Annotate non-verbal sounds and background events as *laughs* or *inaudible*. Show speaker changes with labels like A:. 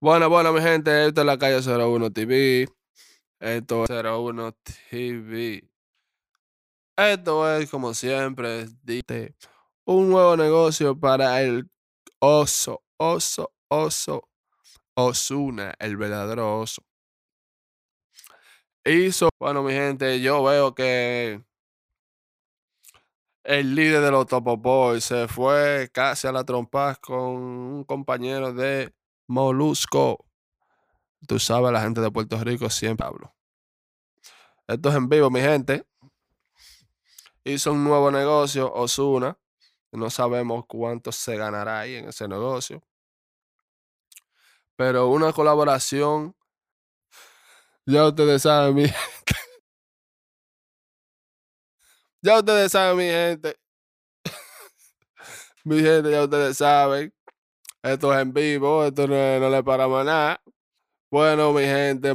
A: Bueno, bueno, mi gente, esto es la calle 01 TV. Esto es 01 TV. Esto es, como siempre, un nuevo negocio para el oso, oso, oso, Osuna, el verdadero oso. Hizo, bueno, mi gente, yo veo que el líder de los Topo Boys se fue casi a la trompa con un compañero de Molusco. Tú sabes, la gente de Puerto Rico siempre hablo. Esto es en vivo, mi gente. Hizo un nuevo negocio, Osuna. No sabemos cuánto se ganará ahí en ese negocio. Pero una colaboración. Ya ustedes saben, mi *laughs* gente. Ya ustedes saben, mi gente. *laughs* mi gente, ya ustedes saben. Esto es en vivo, esto no, le paramos nada. Bueno, mi gente.